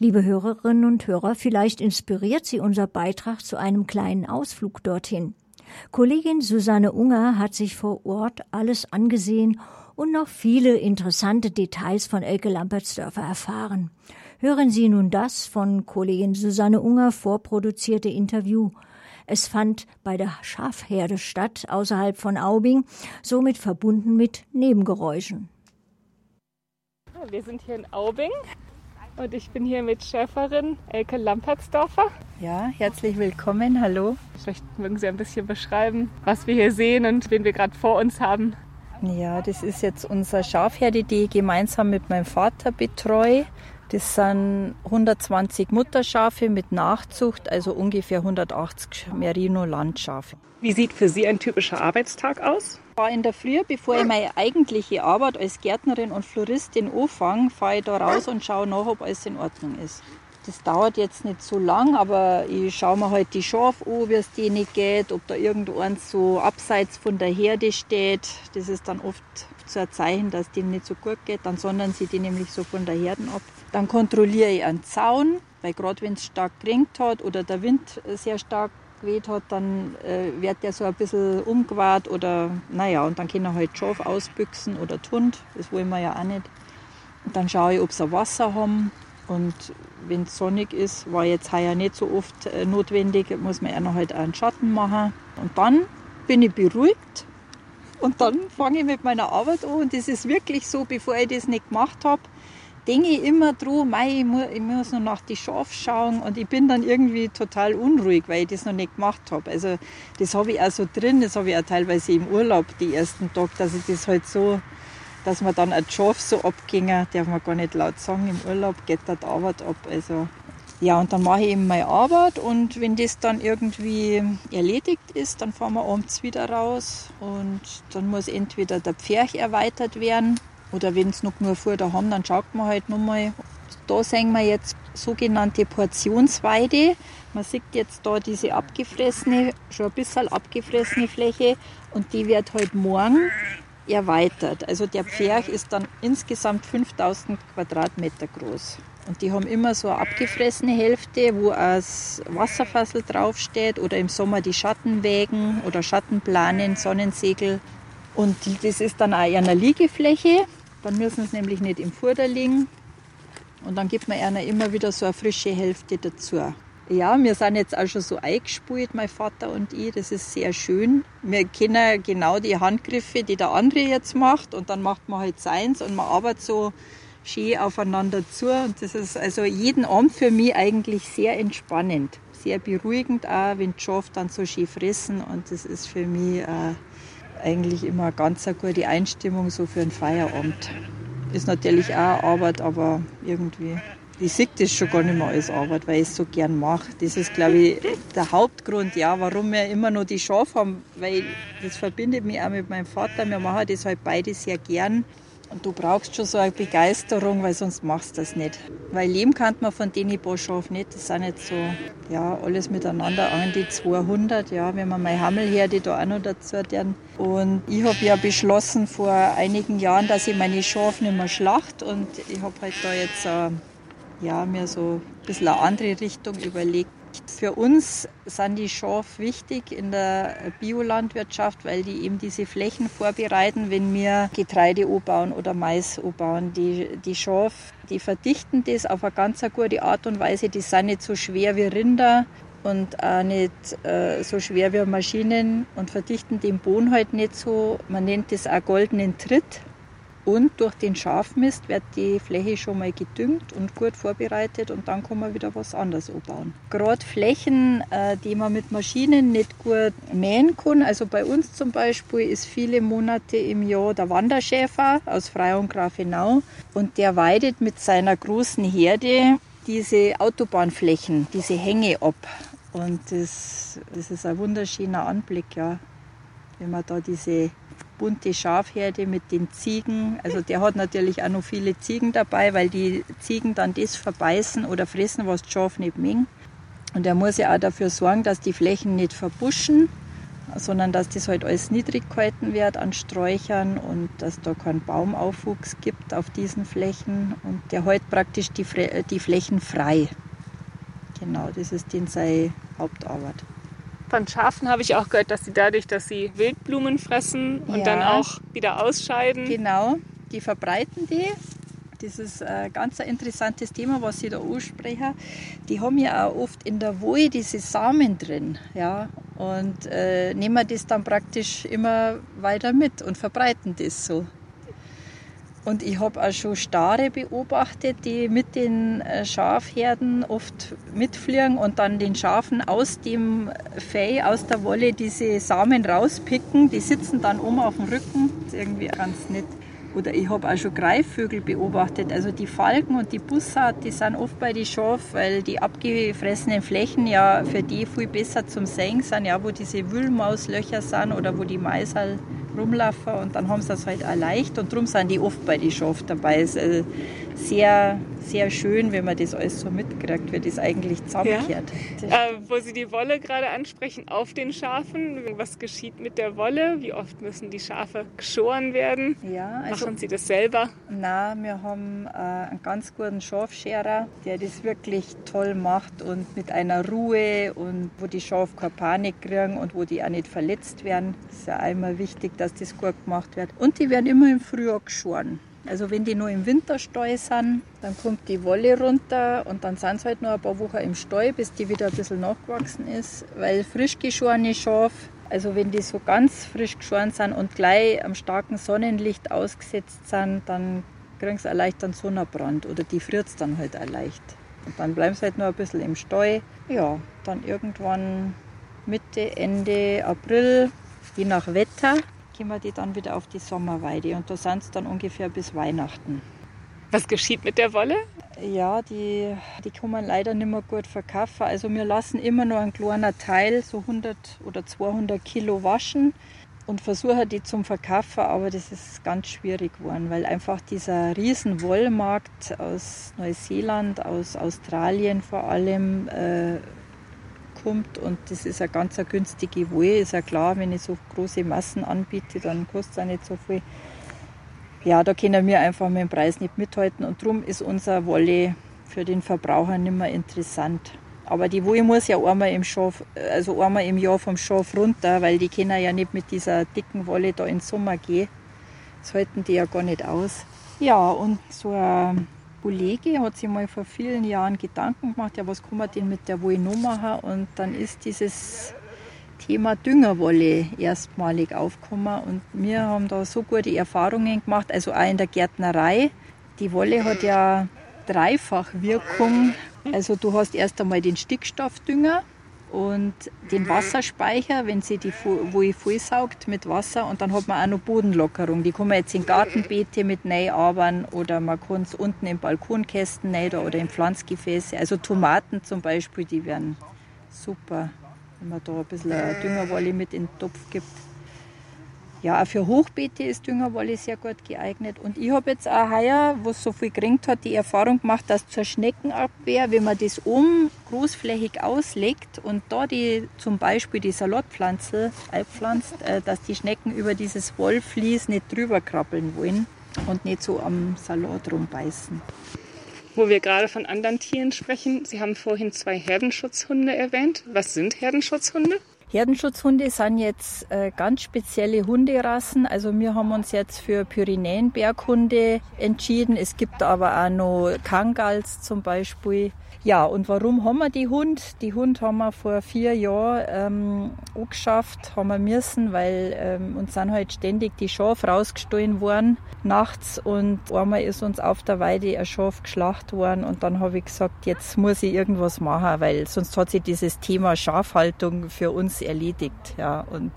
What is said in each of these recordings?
Liebe Hörerinnen und Hörer, vielleicht inspiriert Sie unser Beitrag zu einem kleinen Ausflug dorthin. Kollegin Susanne Unger hat sich vor Ort alles angesehen und noch viele interessante Details von Elke Lampertsdörfer erfahren. Hören Sie nun das von Kollegin Susanne Unger vorproduzierte Interview. Es fand bei der Schafherde statt, außerhalb von Aubing, somit verbunden mit Nebengeräuschen. Wir sind hier in Aubing und ich bin hier mit Schäferin Elke Lampertsdorfer. Ja, herzlich willkommen, hallo. Vielleicht mögen Sie ein bisschen beschreiben, was wir hier sehen und wen wir gerade vor uns haben. Ja, das ist jetzt unser Schafherde, die ich gemeinsam mit meinem Vater betreue. Das sind 120 Mutterschafe mit Nachzucht, also ungefähr 180 Merino-Landschafe. Wie sieht für Sie ein typischer Arbeitstag aus? Fahre in der Früh, bevor ich meine eigentliche Arbeit als Gärtnerin und Floristin anfange, fahre ich da raus und schaue nach, ob alles in Ordnung ist. Das dauert jetzt nicht so lang, aber ich schaue mir halt die Schafe an, wie es denen geht, ob da irgendeins so abseits von der Herde steht. Das ist dann oft so ein Zeichen, dass denen nicht so gut geht. Dann sondern sie die nämlich so von der Herden ab. Dann kontrolliere ich einen Zaun, weil gerade wenn es stark geringt hat oder der Wind sehr stark geweht hat, dann äh, wird der so ein bisschen umgewahrt oder naja, und dann können halt Schaf ausbüchsen oder Tund, das wollen wir ja auch nicht. Und dann schaue ich, ob sie Wasser haben und wenn es sonnig ist, war jetzt heuer nicht so oft äh, notwendig, muss man ja noch halt einen Schatten machen. Und dann bin ich beruhigt und dann fange ich mit meiner Arbeit an und das ist wirklich so, bevor ich das nicht gemacht habe, denke ich immer dran, ich, muss, ich muss noch nach die Schafe schauen und ich bin dann irgendwie total unruhig, weil ich das noch nicht gemacht habe. Also das habe ich auch so drin, das habe ich auch teilweise im Urlaub die ersten Tage, dass ich das halt so, dass man dann ein Schaf so abgingen, darf man gar nicht laut sagen, im Urlaub geht da die Arbeit ab. Also ja, und dann mache ich eben meine Arbeit und wenn das dann irgendwie erledigt ist, dann fahren wir abends wieder raus und dann muss entweder der Pferch erweitert werden oder wenn es noch nur da haben, dann schaut man halt nochmal. Da sehen wir jetzt sogenannte Portionsweide. Man sieht jetzt da diese abgefressene, schon ein bisschen abgefressene Fläche und die wird halt morgen erweitert. Also der Pferch ist dann insgesamt 5000 Quadratmeter groß. Und die haben immer so eine abgefressene Hälfte, wo das Wasserfassel draufsteht oder im Sommer die Schattenwägen oder Schattenplanen, Sonnensegel. Und das ist dann auch eine Liegefläche dann müssen sie nämlich nicht im Futter liegen. Und dann gibt man einer immer wieder so eine frische Hälfte dazu. Ja, wir sind jetzt auch schon so eingespult, mein Vater und ich. Das ist sehr schön. Wir kennen genau die Handgriffe, die der andere jetzt macht. Und dann macht man halt seins und man arbeitet so schön aufeinander zu. Und das ist also jeden Abend für mich eigentlich sehr entspannend. Sehr beruhigend auch, wenn die Schafe dann so schön fressen. Und das ist für mich äh, eigentlich immer eine ganz eine gute Einstimmung so für einen Feierabend. Ist natürlich auch Arbeit, aber irgendwie, ich sehe das schon gar nicht mehr als Arbeit, weil ich es so gern mache. Das ist, glaube ich, der Hauptgrund, ja, warum wir immer noch die Schafe haben, weil das verbindet mich auch mit meinem Vater. Wir machen das halt beide sehr gern. Und du brauchst schon so eine Begeisterung, weil sonst machst du das nicht. Weil leben kann man von paar Schafen nicht. Das sind nicht so, ja, alles miteinander an die 200, ja, wenn man meine Hammelherde da auch noch dazu tun. Und ich habe ja beschlossen vor einigen Jahren, dass ich meine Schafe nicht mehr schlacht und ich habe halt da jetzt, äh, ja, mir so ein bisschen eine andere Richtung überlegt. Für uns sind die Schafe wichtig in der Biolandwirtschaft, weil die eben diese Flächen vorbereiten, wenn wir Getreide anbauen oder Mais anbauen. Die, die Schafe, die verdichten das auf eine ganz gute Art und Weise. Die sind nicht so schwer wie Rinder und auch nicht äh, so schwer wie Maschinen und verdichten den Boden halt nicht so. Man nennt das auch goldenen Tritt. Und durch den Schafmist wird die Fläche schon mal gedüngt und gut vorbereitet und dann kann man wieder was anderes anbauen. Gerade Flächen, äh, die man mit Maschinen nicht gut mähen kann, also bei uns zum Beispiel ist viele Monate im Jahr der Wanderschäfer aus Freyung Grafenau und der weidet mit seiner großen Herde diese Autobahnflächen, diese Hänge ab. Und das, das ist ein wunderschöner Anblick, ja, wenn man da diese bunte Schafherde mit den Ziegen. Also der hat natürlich auch noch viele Ziegen dabei, weil die Ziegen dann das verbeißen oder fressen, was die Schaf nicht mengen. Und er muss ja auch dafür sorgen, dass die Flächen nicht verbuschen. sondern dass das halt alles niedrig gehalten wird an Sträuchern und dass da keinen Baumaufwuchs gibt auf diesen Flächen und der hält praktisch die, die Flächen frei. Genau, das ist den sei Hauptarbeit. Von Schafen habe ich auch gehört, dass sie dadurch, dass sie Wildblumen fressen und ja, dann auch wieder ausscheiden. Genau, die verbreiten die. Das ist ein ganz interessantes Thema, was Sie da ansprechen. Die haben ja auch oft in der Wolle diese Samen drin. Ja? Und äh, nehmen das dann praktisch immer weiter mit und verbreiten das so. Und ich habe auch schon Stare beobachtet, die mit den äh, Schafherden oft mitfliegen und dann den Schafen aus dem Fell, aus der Wolle diese Samen rauspicken. Die sitzen dann oben auf dem Rücken. Das ist irgendwie ganz nett. Oder ich habe auch schon Greifvögel beobachtet. Also die Falken und die Bussard, die sind oft bei den Schafen, weil die abgefressenen Flächen ja für die viel besser zum Sehen sind, ja, wo diese Wühlmauslöcher sind oder wo die Maisal rumlaufen und dann haben sie das halt auch leicht und darum sind die oft bei den Schafen dabei. Es äh, sehr, sehr schön, wenn man das alles so mitkriegt, wie das eigentlich zusammenkehrt. Ja. Äh, wo Sie die Wolle gerade ansprechen, auf den Schafen, was geschieht mit der Wolle? Wie oft müssen die Schafe geschoren werden? Ja, also, Machen Sie das selber? Nein, wir haben äh, einen ganz guten Schafscherer, der das wirklich toll macht und mit einer Ruhe und wo die Schafe keine Panik kriegen und wo die auch nicht verletzt werden. Das ist ja einmal wichtig, dass das gut gemacht wird. Und die werden immer im Frühjahr geschoren. Also wenn die nur im Winterstall sind, dann kommt die Wolle runter und dann sind sie halt noch ein paar Wochen im Stall, bis die wieder ein bisschen nachgewachsen ist. Weil frisch geschorene Schaf, also wenn die so ganz frisch geschoren sind und gleich am starken Sonnenlicht ausgesetzt sind, dann kriegen sie leicht einen Sonnenbrand oder die friert es dann halt auch leicht. Und dann bleiben sie halt nur ein bisschen im Stall. Ja, dann irgendwann Mitte, Ende April, je nach Wetter, gehen wir die dann wieder auf die Sommerweide und da sind sie dann ungefähr bis Weihnachten. Was geschieht mit der Wolle? Ja, die, die kann man leider nicht mehr gut verkaufen. Also wir lassen immer nur einen kleinen Teil, so 100 oder 200 Kilo waschen und versuchen die zum Verkaufen, aber das ist ganz schwierig geworden, weil einfach dieser riesen Wollmarkt aus Neuseeland, aus Australien vor allem äh, kommt und das ist eine ganz eine günstige Wolle. Ist ja klar, wenn ich so große Massen anbiete, dann kostet es auch nicht so viel. Ja, da können wir einfach mit dem Preis nicht mithalten und darum ist unser Wolle für den Verbraucher nicht mehr interessant. Aber die Wolle muss ja einmal im, Schaf, also einmal im Jahr vom Schaf runter, weil die können ja nicht mit dieser dicken Wolle da in den Sommer gehen. Das halten die ja gar nicht aus. Ja, und so ein Kollege hat sich mal vor vielen Jahren Gedanken gemacht, ja, was kann man denn mit der Wolle noch machen? Und dann ist dieses Thema Düngerwolle erstmalig aufgekommen. Und wir haben da so gute Erfahrungen gemacht, also auch in der Gärtnerei. Die Wolle hat ja dreifach Wirkung. Also du hast erst einmal den Stickstoffdünger, und den Wasserspeicher, wenn sie die Wolle vollsaugt mit Wasser und dann hat man auch noch Bodenlockerung. Die kann man jetzt in Gartenbeete mit arbeiten oder man kann es unten im Balkonkästen oder in Pflanzgefäße. Also Tomaten zum Beispiel, die werden super, wenn man da ein bisschen Düngerwolle mit in den Topf gibt. Ja, auch für Hochbeete ist Düngerwolle sehr gut geeignet. Und ich habe jetzt auch heuer, wo es so viel geringt hat, die Erfahrung gemacht, dass zur Schneckenabwehr, wenn man das um großflächig auslegt und da die zum Beispiel die Salatpflanze einpflanzt, äh, dass die Schnecken über dieses Wollflies nicht drüber krabbeln wollen und nicht so am Salat rumbeißen. Wo wir gerade von anderen Tieren sprechen, Sie haben vorhin zwei Herdenschutzhunde erwähnt. Was sind Herdenschutzhunde? Herdenschutzhunde sind jetzt äh, ganz spezielle Hunderassen. Also wir haben uns jetzt für Pyrenäenberghunde entschieden. Es gibt aber auch noch Kangals zum Beispiel. Ja, und warum haben wir die Hund? Die Hund haben wir vor vier Jahren ähm, angeschafft, haben wir müssen, weil ähm, uns sind halt ständig die Schafe rausgestohlen worden nachts und einmal ist uns auf der Weide ein Schaf geschlacht worden und dann habe ich gesagt, jetzt muss ich irgendwas machen, weil sonst hat sich dieses Thema Schafhaltung für uns erledigt. Ja, und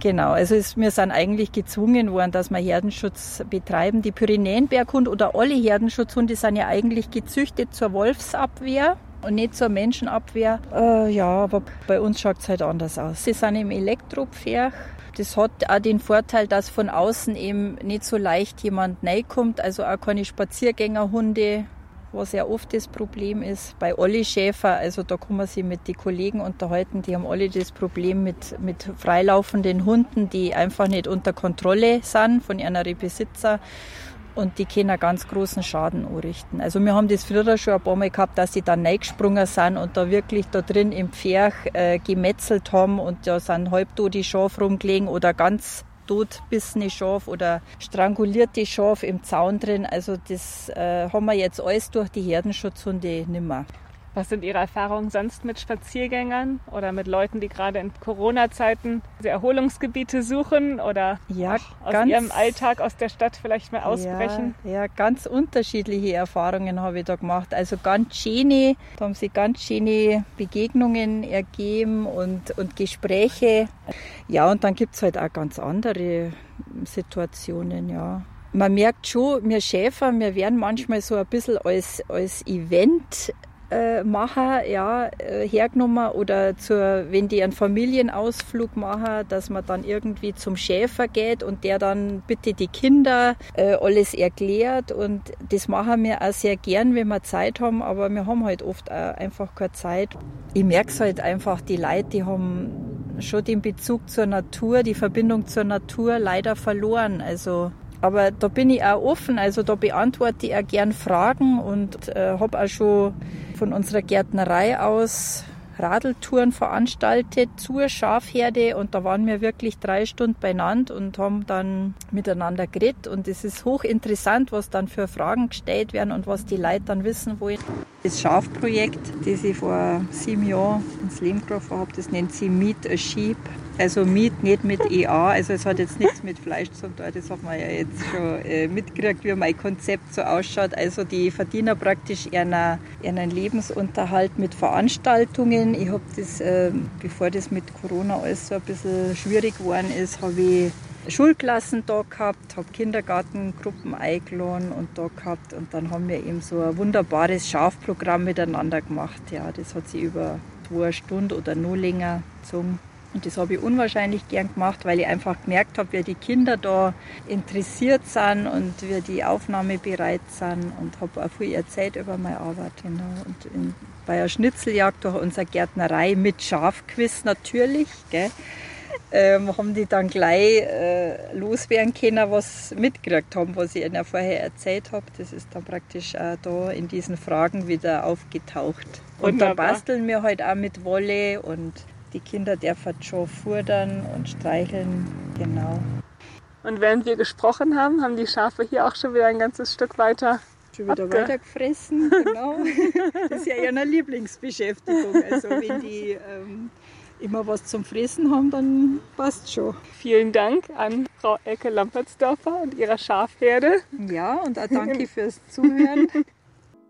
Genau, also es, wir sind eigentlich gezwungen worden, dass wir Herdenschutz betreiben. Die Pyrenäenberghund oder alle Herdenschutzhunde sind ja eigentlich gezüchtet zur Wolfsabwehr und nicht zur Menschenabwehr. Äh, ja, aber bei uns schaut es halt anders aus. Sie sind im Elektropferch. Das hat auch den Vorteil, dass von außen eben nicht so leicht jemand kommt, also auch keine Spaziergängerhunde was ja oft das Problem ist. Bei Olli Schäfer, also da kann man sich mit den Kollegen unterhalten, die haben alle das Problem mit, mit freilaufenden Hunden, die einfach nicht unter Kontrolle sind von ihren Besitzer und die können einen ganz großen Schaden anrichten. Also wir haben das früher schon ein paar Mal gehabt, dass sie dann reingesprungen sind und da wirklich da drin im Pferch äh, gemetzelt haben und da sind halbtote Schafe rumgelegen oder ganz totbissene Schaf oder strangulierte Schaf im Zaun drin. Also das äh, haben wir jetzt alles durch die Herdenschutzhunde nimmer. Was sind Ihre Erfahrungen sonst mit Spaziergängern oder mit Leuten, die gerade in Corona-Zeiten Erholungsgebiete suchen oder ja, aus ganz, ihrem Alltag aus der Stadt vielleicht mal ausbrechen? Ja, ja, ganz unterschiedliche Erfahrungen habe ich da gemacht. Also ganz schöne, da haben sich ganz schöne Begegnungen ergeben und, und Gespräche. Ja, und dann gibt es halt auch ganz andere Situationen, ja man merkt schon, wir Schäfer, wir werden manchmal so ein bisschen als, als Event äh, machen, ja, äh, hergenommen oder zur, wenn die einen Familienausflug machen, dass man dann irgendwie zum Schäfer geht und der dann bitte die Kinder äh, alles erklärt und das machen wir auch sehr gern, wenn wir Zeit haben, aber wir haben halt oft auch einfach keine Zeit. Ich merke es halt einfach, die Leute, die haben schon den Bezug zur Natur, die Verbindung zur Natur leider verloren. Also aber da bin ich auch offen, also da beantworte ich auch gern Fragen und äh, habe auch schon von unserer Gärtnerei aus Radeltouren veranstaltet zur Schafherde und da waren wir wirklich drei Stunden beieinander und haben dann miteinander geredet und es ist hochinteressant, was dann für Fragen gestellt werden und was die Leute dann wissen wollen. Das Schafprojekt, das ich vor sieben Jahren ins Leben gerufen habe, das nennt sie Meet a Sheep. Also Meat nicht mit EA, also es hat jetzt nichts mit Fleisch zu tun, das hat man ja jetzt schon äh, mitgekriegt, wie mein Konzept so ausschaut. Also die verdienen praktisch ihren, ihren Lebensunterhalt mit Veranstaltungen. Ich habe das, äh, bevor das mit Corona alles so ein bisschen schwierig geworden ist, habe ich Schulklassen da gehabt, habe Kindergartengruppen eingeladen und da gehabt und dann haben wir eben so ein wunderbares Schafprogramm miteinander gemacht. Ja, das hat sich über zwei Stunden oder nur länger gezogen. Und das habe ich unwahrscheinlich gern gemacht, weil ich einfach gemerkt habe, wie die Kinder da interessiert sind und wie die Aufnahme bereit sind und habe auch viel erzählt über meine Arbeit. Genau. Und in, bei einer Schnitzeljagd durch unsere Gärtnerei mit Schafquiz natürlich, gell, ähm, haben die dann gleich äh, loswerden können, was mitgekriegt haben, was ich ihnen vorher erzählt habe. Das ist dann praktisch auch da in diesen Fragen wieder aufgetaucht. Und da basteln wir halt auch mit Wolle und die Kinder dürfen schon fordern und streicheln. Genau. Und während wir gesprochen haben, haben die Schafe hier auch schon wieder ein ganzes Stück weiter schon wieder Abge weiter gefressen. Genau. Das ist ja ihre Lieblingsbeschäftigung. Also wenn die ähm, immer was zum Fressen haben, dann passt schon. Vielen Dank an Frau Ecke Lampertsdorfer und ihrer Schafherde. Ja, und auch danke fürs Zuhören.